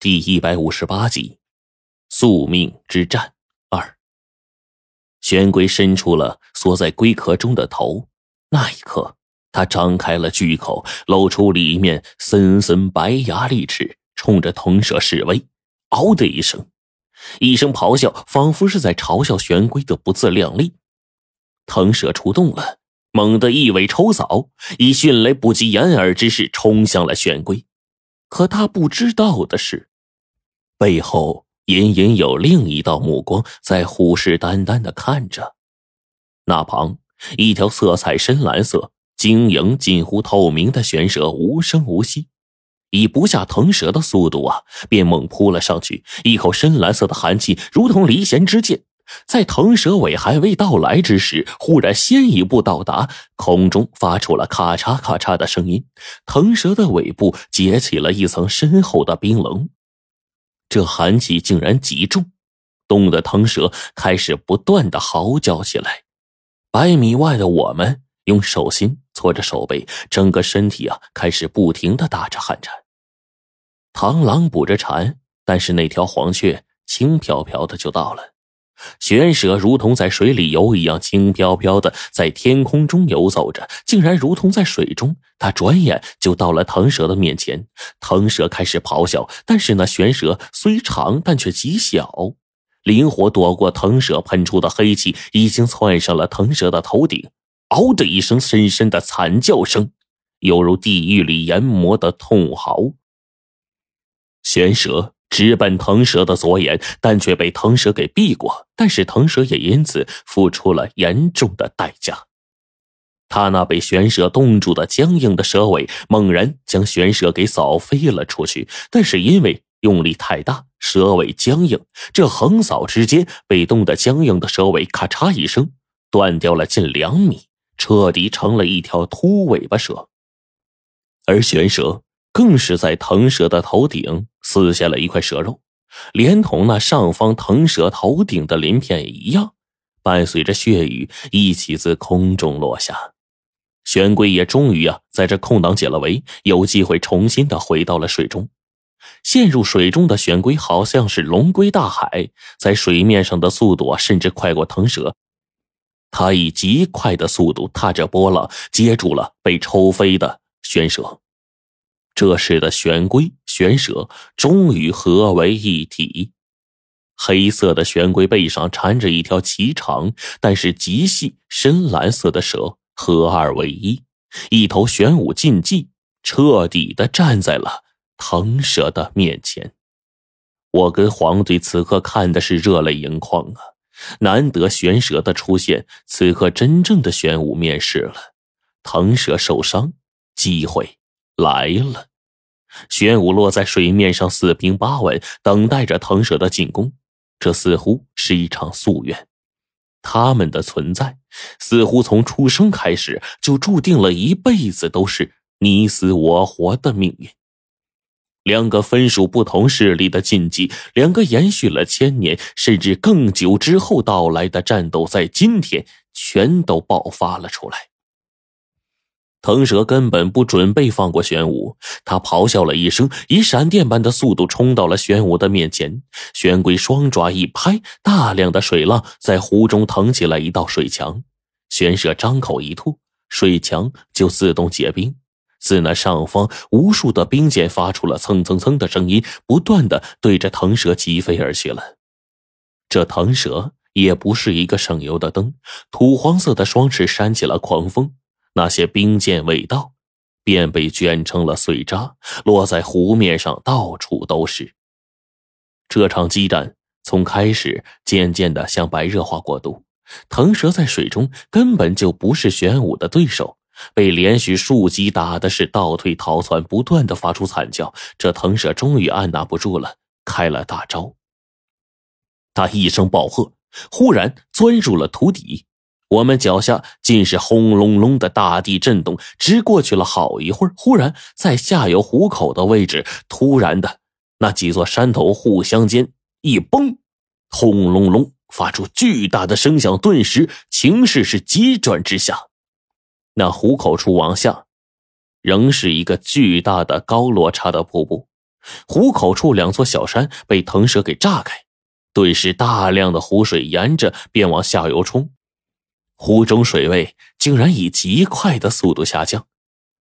第一百五十八集，宿命之战二。玄龟伸出了缩在龟壳中的头，那一刻，他张开了巨口，露出里面森森白牙利齿，冲着腾蛇示威。嗷的一声，一声咆哮，仿佛是在嘲笑玄龟的不自量力。腾蛇出动了，猛地一尾抽扫，以迅雷不及掩耳之势冲向了玄龟。可他不知道的是，背后隐隐有另一道目光在虎视眈眈的看着。那旁，一条色彩深蓝色、晶莹近乎透明的玄蛇无声无息，以不下腾蛇的速度啊，便猛扑了上去。一口深蓝色的寒气如同离弦之箭。在腾蛇尾还未到来之时，忽然先一步到达，空中发出了咔嚓咔嚓的声音。腾蛇的尾部结起了一层深厚的冰棱，这寒气竟然极重，冻得腾蛇开始不断的嚎叫起来。百米外的我们用手心搓着手背，整个身体啊开始不停的打着寒颤。螳螂捕着蝉，但是那条黄雀轻飘飘的就到了。玄蛇如同在水里游一样，轻飘飘的在天空中游走着，竟然如同在水中。他转眼就到了腾蛇的面前，腾蛇开始咆哮，但是那玄蛇虽长，但却极小，灵活躲过腾蛇喷出的黑气，已经窜上了腾蛇的头顶。嗷的一声深深的惨叫声，犹如地狱里阎魔的痛嚎。玄蛇。直奔腾蛇的左眼，但却被腾蛇给避过。但是腾蛇也因此付出了严重的代价。他那被玄蛇冻住的僵硬的蛇尾，猛然将玄蛇给扫飞了出去。但是因为用力太大，蛇尾僵硬，这横扫之间，被冻得僵硬的蛇尾咔嚓一声断掉了近两米，彻底成了一条秃尾巴蛇。而玄蛇。更是在腾蛇的头顶撕下了一块蛇肉，连同那上方腾蛇头顶的鳞片一样，伴随着血雨一起自空中落下。玄龟也终于啊，在这空档解了围，有机会重新的回到了水中。陷入水中的玄龟好像是龙归大海，在水面上的速度啊，甚至快过腾蛇。它以极快的速度踏着波浪，接住了被抽飞的玄蛇。这时的玄龟、玄蛇终于合为一体。黑色的玄龟背上缠着一条极长但是极细深蓝色的蛇，合二为一，一头玄武禁忌，彻底的站在了腾蛇的面前。我跟黄队此刻看的是热泪盈眶啊！难得玄蛇的出现，此刻真正的玄武面世了。腾蛇受伤，机会。来了，玄武落在水面上，四平八稳，等待着腾蛇的进攻。这似乎是一场夙愿，他们的存在似乎从出生开始就注定了一辈子都是你死我活的命运。两个分属不同势力的禁忌，两个延续了千年甚至更久之后到来的战斗，在今天全都爆发了出来。腾蛇根本不准备放过玄武，他咆哮了一声，以闪电般的速度冲到了玄武的面前。玄龟双爪一拍，大量的水浪在湖中腾起了一道水墙。玄蛇张口一吐，水墙就自动结冰。自那上方，无数的冰箭发出了蹭蹭蹭的声音，不断的对着腾蛇疾飞而去了。这腾蛇也不是一个省油的灯，土黄色的双翅扇起了狂风。那些冰箭未到，便被卷成了碎渣，落在湖面上，到处都是。这场激战从开始渐渐的向白热化过渡。腾蛇在水中根本就不是玄武的对手，被连续数击打的是倒退逃窜，不断的发出惨叫。这腾蛇终于按捺不住了，开了大招。他一声暴喝，忽然钻入了土底。我们脚下尽是轰隆隆的大地震动，直过去了好一会儿。忽然，在下游湖口的位置，突然的那几座山头互相间一崩，轰隆隆发出巨大的声响。顿时，情势是急转直下。那湖口处往下，仍是一个巨大的高落差的瀑布。湖口处两座小山被腾蛇给炸开，顿时大量的湖水沿着便往下游冲，湖中水位竟然以极快的速度下降，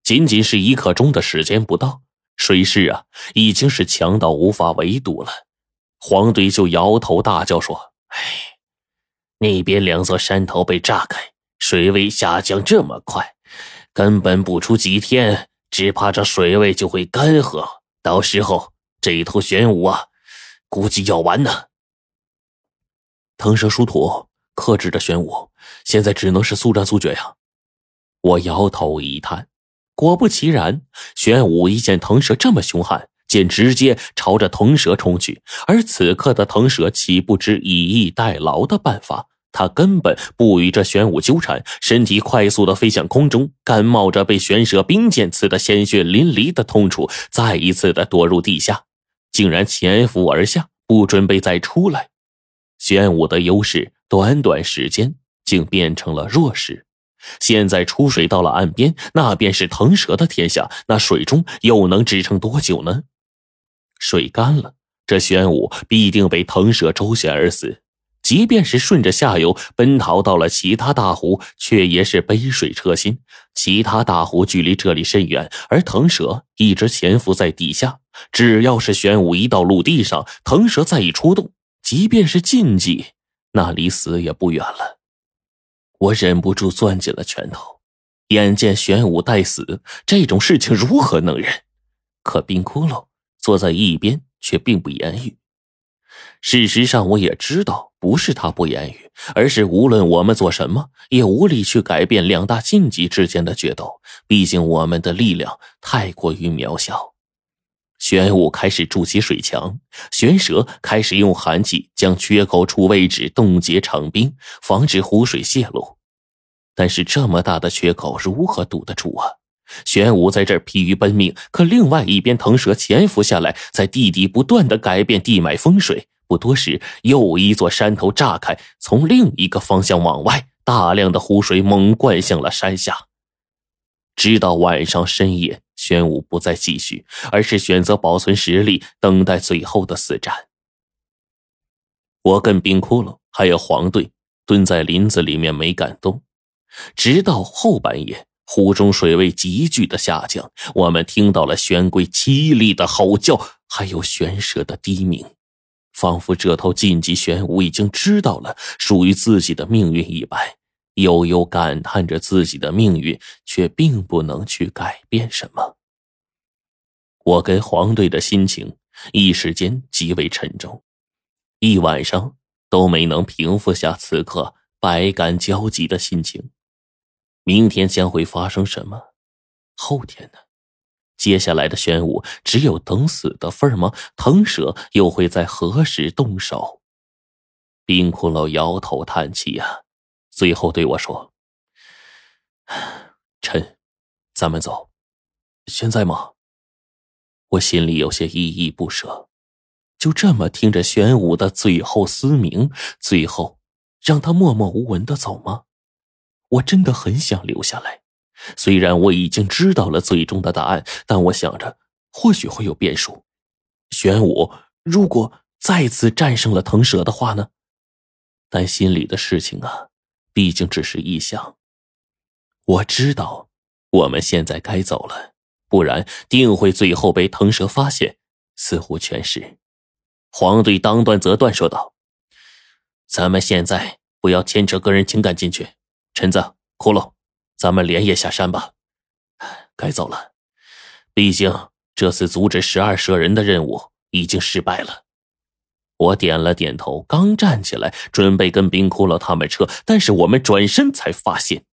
仅仅是一刻钟的时间不到，水势啊已经是强到无法围堵了。黄队就摇头大叫说：“哎，那边两座山头被炸开，水位下降这么快，根本不出几天，只怕这水位就会干涸。到时候这头玄武啊，估计要完呢。”腾蛇殊途克制着玄武，现在只能是速战速决呀！我摇头一叹，果不其然，玄武一见腾蛇这么凶悍。便直接朝着腾蛇冲去，而此刻的腾蛇岂不知以逸待劳的办法？他根本不与这玄武纠缠，身体快速的飞向空中，甘冒着被玄蛇冰剑刺的鲜血淋漓的痛楚，再一次的躲入地下，竟然潜伏而下，不准备再出来。玄武的优势，短短时间竟变成了弱势。现在出水到了岸边，那便是腾蛇的天下，那水中又能支撑多久呢？水干了，这玄武必定被腾蛇周旋而死。即便是顺着下游奔逃到了其他大湖，却也是杯水车薪。其他大湖距离这里甚远，而腾蛇一直潜伏在地下。只要是玄武一到陆地上，腾蛇再一出动，即便是禁忌，那离死也不远了。我忍不住攥紧了拳头，眼见玄武待死，这种事情如何能忍？可冰窟窿。坐在一边却并不言语。事实上，我也知道，不是他不言语，而是无论我们做什么，也无力去改变两大禁忌之间的决斗。毕竟我们的力量太过于渺小。玄武开始筑起水墙，玄蛇开始用寒气将缺口处位置冻结成冰，防止湖水泄露。但是这么大的缺口如何堵得住啊？玄武在这儿疲于奔命，可另外一边腾蛇潜伏下来，在地底不断的改变地脉风水。不多时，又一座山头炸开，从另一个方向往外，大量的湖水猛灌向了山下。直到晚上深夜，玄武不再继续，而是选择保存实力，等待最后的死战。我跟冰窟窿还有黄队蹲在林子里面没敢动，直到后半夜。湖中水位急剧的下降，我们听到了玄龟凄厉的吼叫，还有玄蛇的低鸣，仿佛这头晋级玄武已经知道了属于自己的命运一般，悠悠感叹着自己的命运，却并不能去改变什么。我跟黄队的心情一时间极为沉重，一晚上都没能平复下此刻百感交集的心情。明天将会发生什么？后天呢？接下来的玄武只有等死的份吗？腾蛇又会在何时动手？冰骷髅摇头叹气呀，最后对我说：“臣，咱们走。现在吗？”我心里有些依依不舍。就这么听着玄武的最后嘶鸣，最后让他默默无闻的走吗？我真的很想留下来，虽然我已经知道了最终的答案，但我想着或许会有变数。玄武如果再次战胜了腾蛇的话呢？但心里的事情啊，毕竟只是臆想。我知道我们现在该走了，不然定会最后被腾蛇发现，似乎全是。黄队当断则断说道：“咱们现在不要牵扯个人情感进去。”陈子，骷髅，咱们连夜下山吧。该走了，毕竟这次阻止十二蛇人的任务已经失败了。我点了点头，刚站起来准备跟冰骷髅他们撤，但是我们转身才发现，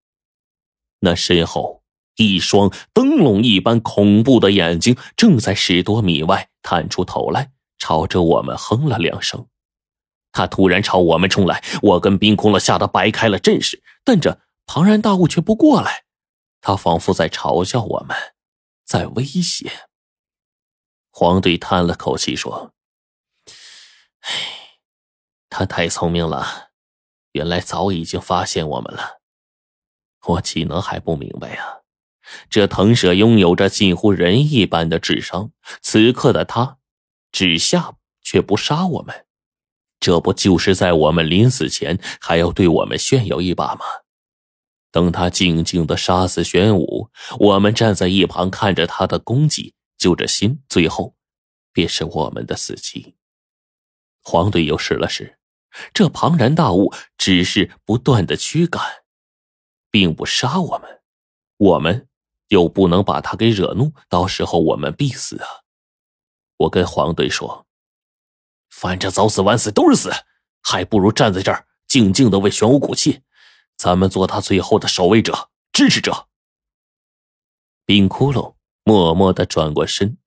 那身后一双灯笼一般恐怖的眼睛正在十多米外探出头来，朝着我们哼了两声。他突然朝我们冲来，我跟冰空了吓得摆开了阵势，但这庞然大物却不过来。他仿佛在嘲笑我们，在威胁。黄队叹了口气说：“，他太聪明了，原来早已经发现我们了。我岂能还不明白呀？这腾蛇拥有着近乎人一般的智商，此刻的他只下却不杀我们，这不就是在我们临死前还要对我们炫耀一把吗？等他静静的杀死玄武，我们站在一旁看着他的功绩，就着心，最后便是我们的死期。黄队又试了试，这庞然大物只是不断的驱赶，并不杀我们，我们又不能把他给惹怒，到时候我们必死啊！我跟黄队说：“反正早死晚死都是死，还不如站在这儿静静的为玄武鼓气。”咱们做他最后的守卫者、支持者。冰窟窿默默的转过身，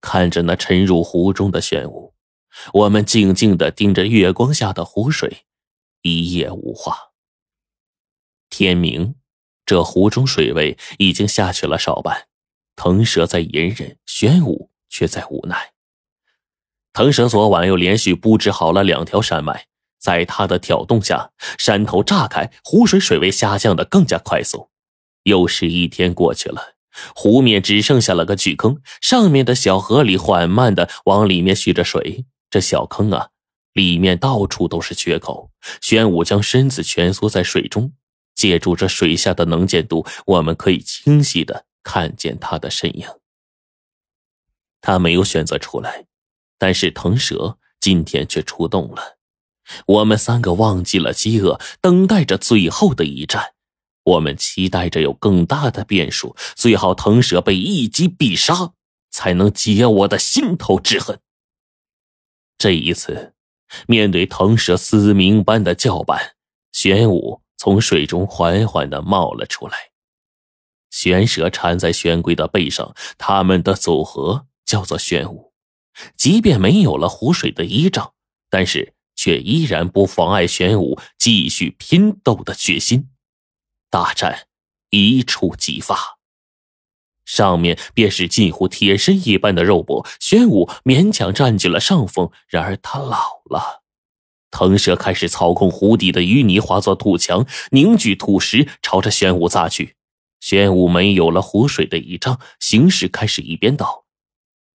看着那沉入湖中的玄武。我们静静的盯着月光下的湖水，一夜无话。天明，这湖中水位已经下去了少半。腾蛇在隐忍，玄武却在无奈。腾蛇昨晚又连续布置好了两条山脉。在他的挑动下，山头炸开，湖水水位下降的更加快速。又是一天过去了，湖面只剩下了个巨坑，上面的小河里缓慢的往里面蓄着水。这小坑啊，里面到处都是缺口。玄武将身子蜷缩在水中，借助这水下的能见度，我们可以清晰的看见他的身影。他没有选择出来，但是腾蛇今天却出动了。我们三个忘记了饥饿，等待着最后的一战。我们期待着有更大的变数，最好腾蛇被一击必杀，才能解我的心头之恨。这一次，面对腾蛇嘶鸣般的叫板，玄武从水中缓缓的冒了出来。玄蛇缠在玄龟的背上，他们的组合叫做玄武。即便没有了湖水的依仗，但是。却依然不妨碍玄武继续拼斗的决心。大战一触即发，上面便是近乎铁身一般的肉搏，玄武勉强占据了上风。然而他老了，腾蛇开始操控湖底的淤泥化作土墙，凝聚土石朝着玄武砸去。玄武没有了湖水的倚仗，形势开始一边倒，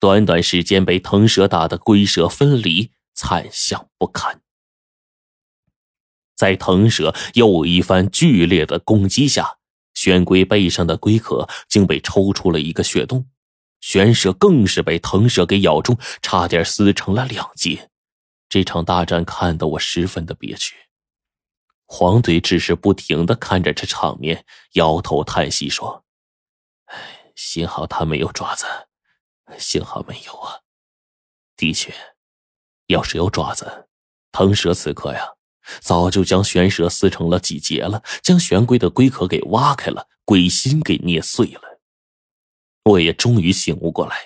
短短时间被腾蛇打得龟蛇分离。惨象不堪，在腾蛇又一番剧烈的攻击下，玄龟背上的龟壳竟被抽出了一个血洞，玄蛇更是被腾蛇给咬中，差点撕成了两截。这场大战看得我十分的憋屈。黄队只是不停的看着这场面，摇头叹息说：“哎，幸好他没有爪子，幸好没有啊。的确。”要是有爪子，腾蛇此刻呀，早就将玄蛇撕成了几节了，将玄龟的龟壳给挖开了，龟心给捏碎了。我也终于醒悟过来，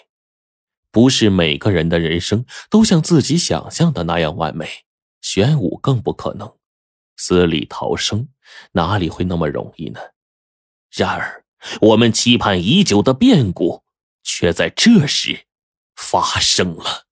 不是每个人的人生都像自己想象的那样完美，玄武更不可能，死里逃生哪里会那么容易呢？然而，我们期盼已久的变故却在这时发生了。